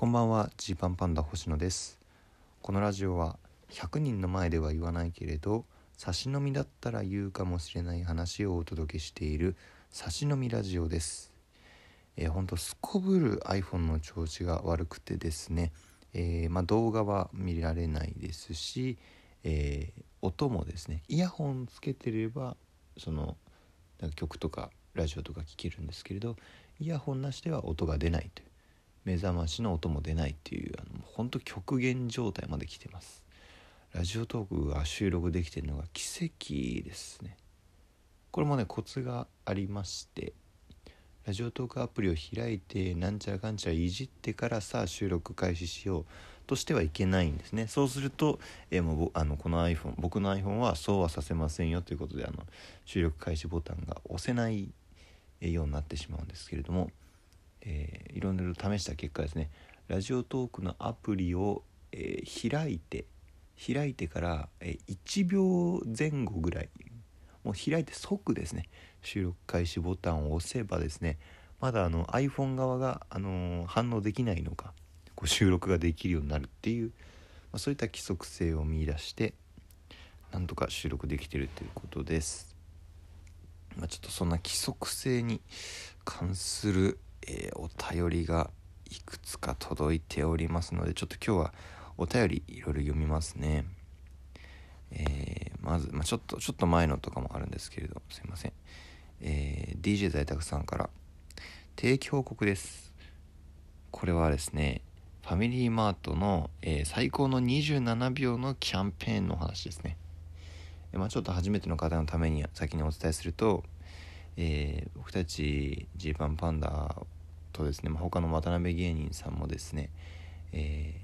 こんばんは。ジーパンパンダ星野です。このラジオは100人の前では言わないけれど差し飲みだったら言うかもしれない話をお届けしている差し飲みラジオです。えー、ほんとすこぶる iPhone の調子が悪くてですね、えー、まあ、動画は見られないですし、えー、音もですねイヤホンつけてればその曲とかラジオとか聴けるんですけれどイヤホンなしでは音が出ないという。目覚ましの音も出ないっていうあの本当極限状態まで来てます。ラジオトークが収録できてるのが奇跡ですね。これもねコツがありましてラジオトークアプリを開いてなんちゃらかんちゃらいじってからさあ収録開始しようとしてはいけないんですね。そうすると、え、もうあのこの iPhone 僕の iPhone はそうはさせませんよということであの収録開始ボタンが押せないようになってしまうんですけれどもえー、いろいろ試した結果ですねラジオトークのアプリを、えー、開いて開いてから、えー、1秒前後ぐらいもう開いて即ですね収録開始ボタンを押せばですねまだあの iPhone 側が、あのー、反応できないのかこう収録ができるようになるっていう、まあ、そういった規則性を見いだしてなんとか収録できてるということです。まあ、ちょっとそんな規則性に関するえー、お便りがいくつか届いておりますのでちょっと今日はお便りいろいろ読みますね。えー、まず、まあ、ちょっとちょっと前のとかもあるんですけれどすいません。えー、DJ 在宅さんから定期報告です。これはですねファミリーマートの、えー、最高の27秒のキャンペーンの話ですね。まあ、ちょっと初めての方のために先にお伝えすると、えー、僕たちジーパンパンダとですね、まあ、他の渡辺芸人さんもですね、え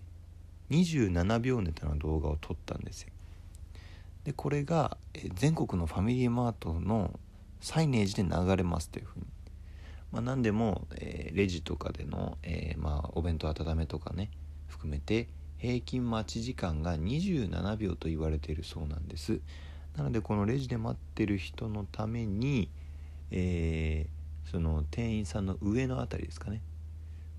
ー、27秒ネタの動画を撮ったんですよ。でこれが、全国のファミリーマートのサイネージで流れますというふうに。まあ、何でも、えー、レジとかでの、えー、まあ、お弁当温めとかね含めて平均待ち時間が27秒と言われているそうなんです。なのでこのレジで待ってる人のために、えー、その店員さんの上の辺りですかね。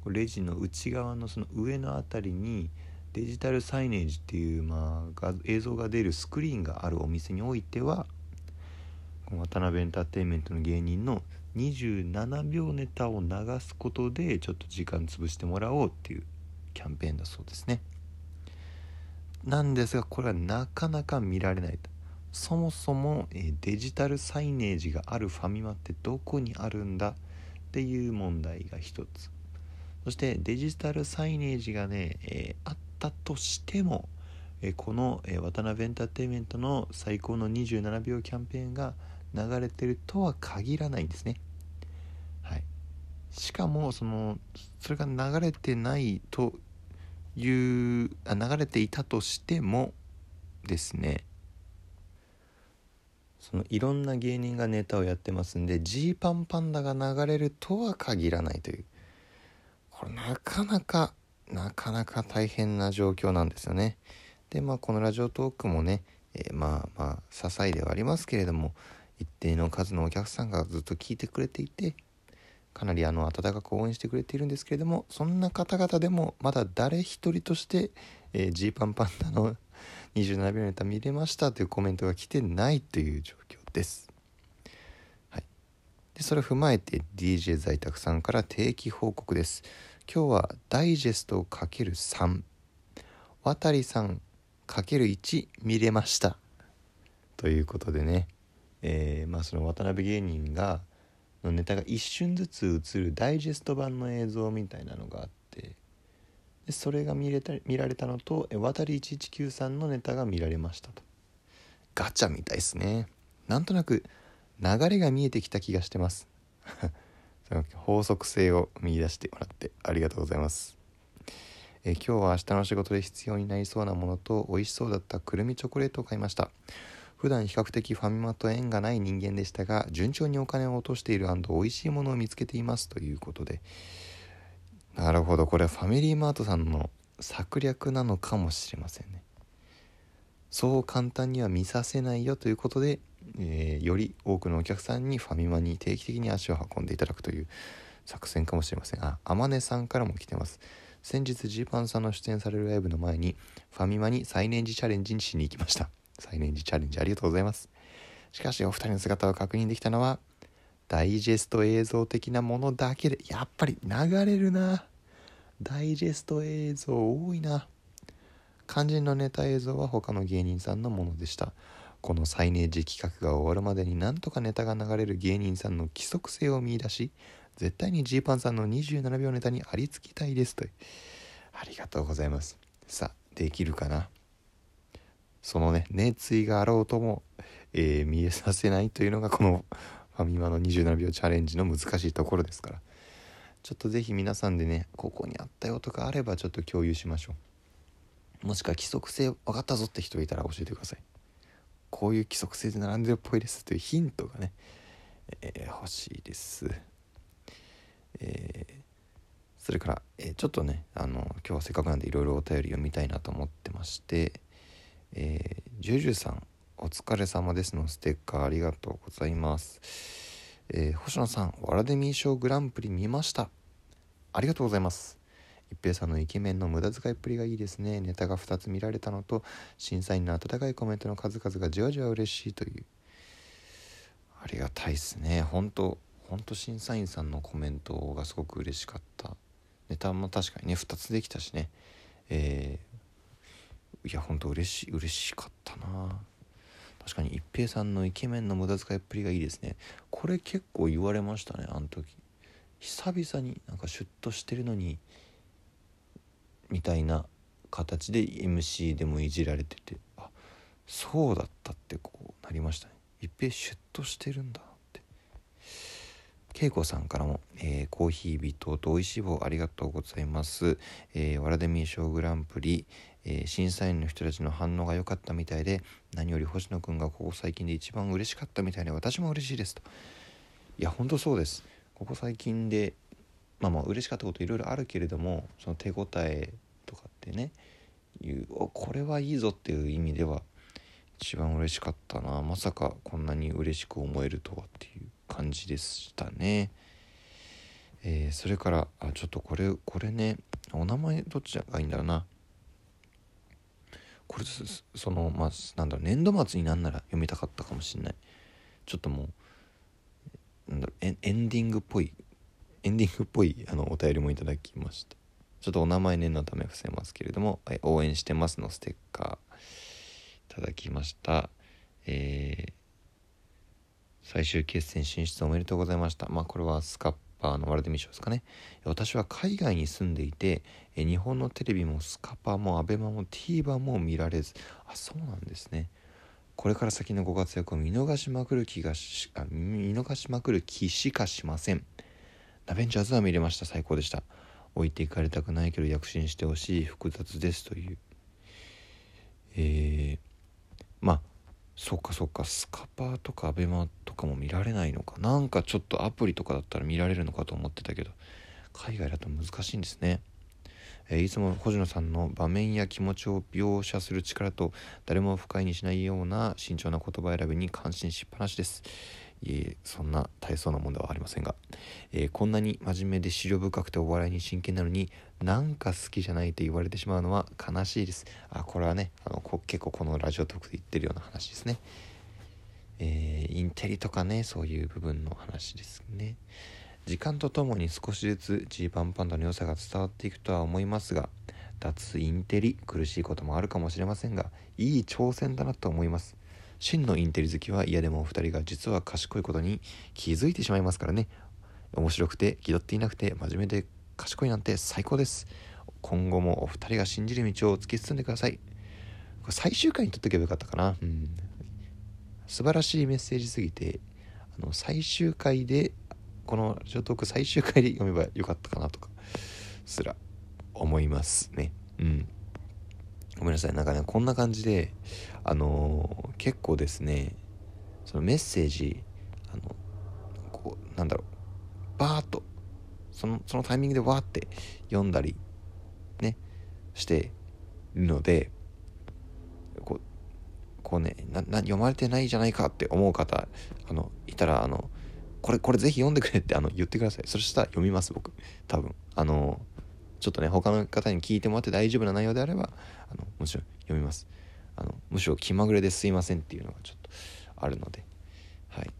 レジの内側のその上の辺りにデジタルサイネージっていう、まあ、映像が出るスクリーンがあるお店においては渡辺エンターテインメントの芸人の27秒ネタを流すことでちょっと時間潰してもらおうっていうキャンペーンだそうですね。なんですがこれはなかなか見られないと。そもそも、えデジタルサイネージがあるファミマってどこにあるんだっていう問題が一つそしてデジタルサイネージがね、え、あったとしても、え、この、え、渡辺エンターテインメントの最高の27秒キャンペーンが流れてるとは限らないんですね。はい、しかもそのそれが流れてないというあ流れていたとしてもですねそのいろんな芸人がネタをやってますんでジーパンパンダが流れるとは限らないというこれなかなかなかなか大変な状況なんですよね。でまあこのラジオトークもね、えー、まあまあ些細ではありますけれども一定の数のお客さんがずっと聞いてくれていてかなりあの温かく応援してくれているんですけれどもそんな方々でもまだ誰一人としてジー、パンパンダの27秒ネタ見れましたというコメントが来てないという状況です。はい、でそれを踏まえて DJ 在宅さんから定期報告です。今日はダイジェスト ×3 渡さん ×1 見れましたということでね、えー、まあその渡辺芸人がのネタが一瞬ずつ映るダイジェスト版の映像みたいなのがあってそれが見れた見られたのと渡り1193のネタが見られましたと。ガチャみたいですね。なんとなく流れが見えてきた気がしてます。法則性を見出してもらってありがとうございます。え今日は明日の仕事で必要になりそうなものと美味しそうだったくるみチョコレートを買いました。普段比較的ファミマと縁がない人間でしたが順調にお金を落としている美味しいものを見つけていますということでなるほど。これはファミリーマートさんの策略なのかもしれませんね。そう簡単には見させないよということで、えー、より多くのお客さんにファミマに定期的に足を運んでいただくという作戦かもしれません。あ天音さんからも来てます。先日ジーパンさんの出演されるライブの前にファミマに再燃時チャレンジにしに行きました。再燃時チャレンジありがとうございます。しかしお二人の姿を確認できたのはダイジェスト映像的なものだけでやっぱり流れるな。ダイジェスト映像多いな。肝心のネタ映像は他の芸人さんのものでした。この再燃時企画が終わるまでになんとかネタが流れる芸人さんの規則性を見出し絶対にジーパンさんの27秒ネタにありつきたいですとありがとうございます。さあできるかな？そのね熱意があろうとも、えー、見えさせないというのがこのファミマの27秒チャレンジの難しいところですから。ちょっと是非皆さんでねここにあったよとかあればちょっと共有しましょう。もしくは規則性分かったぞって人いたら教えてください。こういう規則性で並んでるっぽいですというヒントがね、えー、欲しいです。えー、それから、えー、ちょっとねあの今日はせっかくなんでいろいろお便り読みたいなと思ってましてえー、ジュジュさんお疲れ様ですのステッカーありがとうございます、えー、星野さんワラデミー賞グランプリ見ました。ありがとうございます。一平さんのイケメンの無駄遣いっぷりがいいですね。ネタが2つ見られたのと審査員の温かいコメントの数々がじわじわ嬉しいという。ありがたいっすね。本当本当審査員さんのコメントがすごく嬉しかった。ネタも確かにね2つできたしね。えー、いや本当嬉しい嬉しかったな。確かに一平さんのイケメンの無駄遣いっぷりがいいですね。これ結構言われましたねあの時。久々になんかシュッとしてるのにみたいな形で MC でもいじられててあそうだったってこうなりましたね。一平シュッとしてるんだって。恵子さんからも、えー、コーヒー微糖と美味しい棒ありがとうございます。えー、ワラデミー賞グランプリ、えー、審査員の人たちの反応が良かったみたいで、何より星野くんがここ最近で一番嬉しかったみたいで、私も嬉しいですと。いや、ほんとそうです。ここ最近で、まあまあ嬉しかったこといろいろあるけれども、その手応えとかってね、いうこれはいいぞっていう意味では一番嬉しかったなまさかこんなに嬉しく思えるとはっていう感じでしたね。えー、それからあちょっとこれこれねお名前どっちがいいんだろうなこれそのまあなんだろう年度末になんなら読みたかったかもしんない。ちょっともうなんだろうエンディングっぽいエンディングっぽいあのお便りもいただきました。ちょっとお名前念のため伏せますけれども「応援してます」のステッカーいただきました。えー最終決戦進出おめでとうございました。まあこれはスカッパーのワルデミ賞ですかね。私は海外に住んでいて、日本のテレビもスカパーもアベマも TVer も見られず、あ、そうなんですね。これから先のご活躍を見逃しまくる気がし、あ見逃しまくる気しかしません。ラベンジャーズは見れました。最高でした。置いていかれたくないけど躍進してほしい複雑ですという。えー、まあそっかそっか。スカパーとかアベマとかも見られないのか。なんかちょっとアプリとかだったら見られるのかと思ってたけど。海外だと難しいんですね、えー、いつも星野さんの場面や気持ちを描写する力と誰も不快にしないような慎重な言葉選びに感心しっぱなしです。いえそんな大層なもんではありませんが、えー、こんなに真面目で資料深くてお笑いに真剣なのになんか好きじゃないと言われてしまうのは悲しいです。あこれはねあのこ結構このラジオトークで言ってるような話ですね。えー、インテリとかねそういう部分の話ですね。時間とともに少しずつジーパンパンダの良さが伝わっていくとは思いますが脱インテリ苦しいこともあるかもしれませんがいい挑戦だなと思います。真のインテリ好きは嫌でもお二人が実は賢いことに気づいてしまいますからね。面白くて気取っていなくて真面目で賢いなんて最高です。今後もお二人が信じる道を突き進んでください。最終回に撮っとけばよかったかな。うん。素晴らしいメッセージすぎてあの最終回でこのラジオトーク最終回で読めばよかったかなとかすら思いますね。うん。ごめんなさい。なんかねこんな感じであのー、結構ですねそのメッセージあのこうなんだろうバーッとそのそのタイミングでわーって読んだりねしてるのでこうこうねなな読まれてないじゃないかって思う方あのいたらあのこれこれぜひ読んでくれってあの言ってください。そしたら読みます僕。多分。あのちょっとね他の方に聞いてもらって大丈夫な内容であればあのもちろん読みます。あのむしろ気まぐれですいませんっていうのがちょっとあるのではい。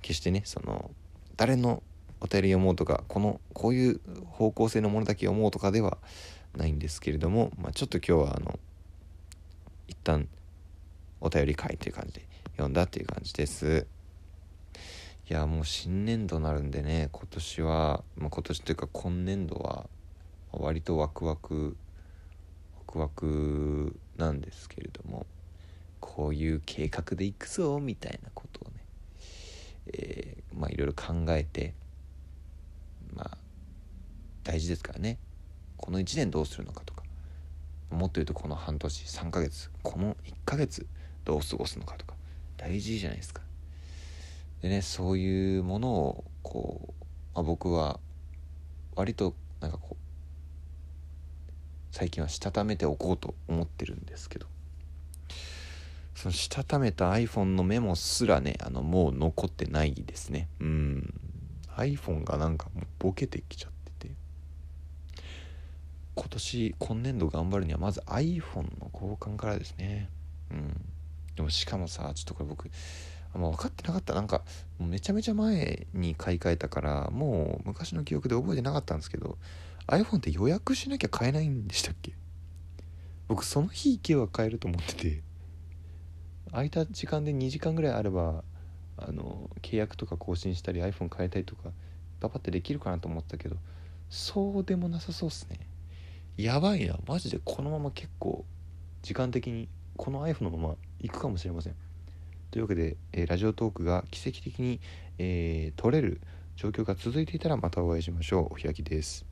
決してねその誰のお便り読もうとかこのこういう方向性のものだけ読もうとかではないんですけれども、まあ、ちょっと今日はあの一旦お便り会という感じで読んだっていう感じです。いやもう新年度になるんでね今年は、まあ、今年というか今年度は割とワクワクワクワクなんですけれどもこういう計画でいくぞみたいなことをね、えー、まあいろいろ考えてまあ大事ですからね。この1年どうするのかとか。もっと言うとこの半年3ヶ月この1ヶ月どう過ごすのかとか。大事じゃないですか。でねそういうものをこう、まあ、僕は割となんかこう最近はしたためておこうと思ってるんですけど。そのしたためた iPhone のメモすらねあのもう残ってないですね。うん。iPhone がなんかもうボケてきちゃってて。今年今年度頑張るにはまず iPhone の交換からですねうんでもしかもさちょっとこれ僕あんま分かってなかったなんかめちゃめちゃ前に買い替えたからもう昔の記憶で覚えてなかったんですけど iPhone って予約しなきゃ買えないんでしたっけ？僕その日行けば買えると思ってて。空いた時間で2時間ぐらいあればあの契約とか更新したり iPhone 変えたりとかパパってできるかなと思ったけどそうでもなさそうっすね。やばいな。マジでこのまま結構時間的にこの iPhone のまま行くかもしれません。というわけで、えー、ラジオトークが奇跡的に、えー、取れる状況が続いていたらまたお会いしましょう。お開きです。